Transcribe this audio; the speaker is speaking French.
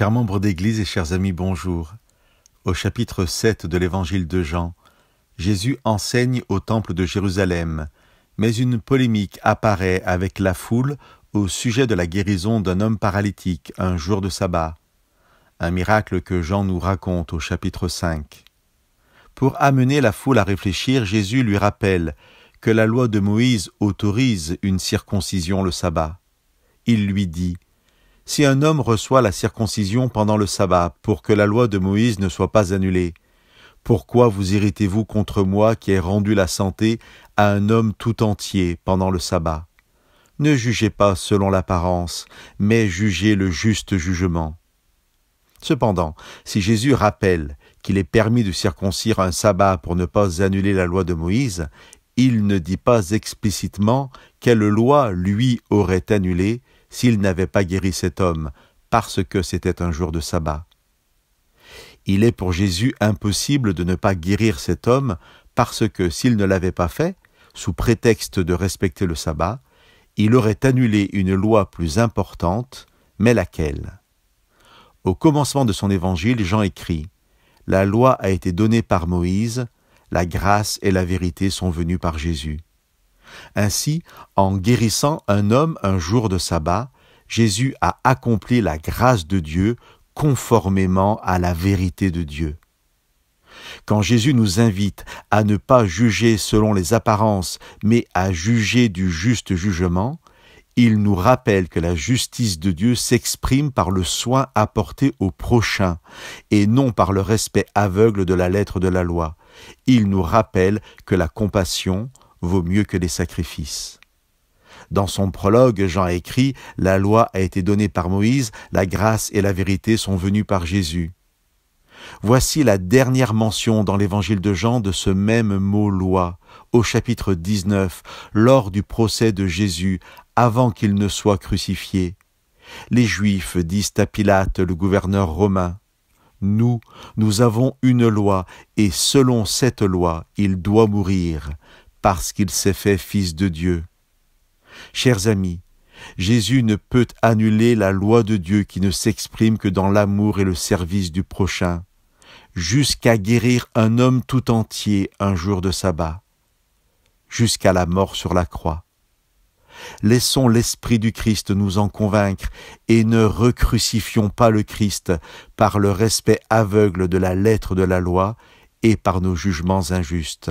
Chers membres d'Église et chers amis, bonjour. Au chapitre 7 de l'Évangile de Jean, Jésus enseigne au temple de Jérusalem, mais une polémique apparaît avec la foule au sujet de la guérison d'un homme paralytique un jour de sabbat, un miracle que Jean nous raconte au chapitre 5. Pour amener la foule à réfléchir, Jésus lui rappelle que la loi de Moïse autorise une circoncision le sabbat. Il lui dit si un homme reçoit la circoncision pendant le sabbat pour que la loi de Moïse ne soit pas annulée, pourquoi vous irritez-vous contre moi qui ai rendu la santé à un homme tout entier pendant le sabbat? Ne jugez pas selon l'apparence, mais jugez le juste jugement. Cependant, si Jésus rappelle qu'il est permis de circoncire un sabbat pour ne pas annuler la loi de Moïse, il ne dit pas explicitement quelle loi lui aurait annulé s'il n'avait pas guéri cet homme, parce que c'était un jour de sabbat. Il est pour Jésus impossible de ne pas guérir cet homme, parce que s'il ne l'avait pas fait, sous prétexte de respecter le sabbat, il aurait annulé une loi plus importante, mais laquelle? Au commencement de son évangile, Jean écrit La loi a été donnée par Moïse, la grâce et la vérité sont venues par Jésus. Ainsi, en guérissant un homme un jour de sabbat, Jésus a accompli la grâce de Dieu conformément à la vérité de Dieu. Quand Jésus nous invite à ne pas juger selon les apparences, mais à juger du juste jugement, il nous rappelle que la justice de Dieu s'exprime par le soin apporté au prochain, et non par le respect aveugle de la lettre de la loi. Il nous rappelle que la compassion, vaut mieux que les sacrifices. Dans son prologue, Jean écrit La loi a été donnée par Moïse, la grâce et la vérité sont venues par Jésus. Voici la dernière mention dans l'évangile de Jean de ce même mot loi, au chapitre 19, lors du procès de Jésus, avant qu'il ne soit crucifié. Les Juifs disent à Pilate, le gouverneur romain, Nous, nous avons une loi, et selon cette loi, il doit mourir parce qu'il s'est fait fils de Dieu. Chers amis, Jésus ne peut annuler la loi de Dieu qui ne s'exprime que dans l'amour et le service du prochain, jusqu'à guérir un homme tout entier un jour de sabbat, jusqu'à la mort sur la croix. Laissons l'Esprit du Christ nous en convaincre et ne recrucifions pas le Christ par le respect aveugle de la lettre de la loi et par nos jugements injustes.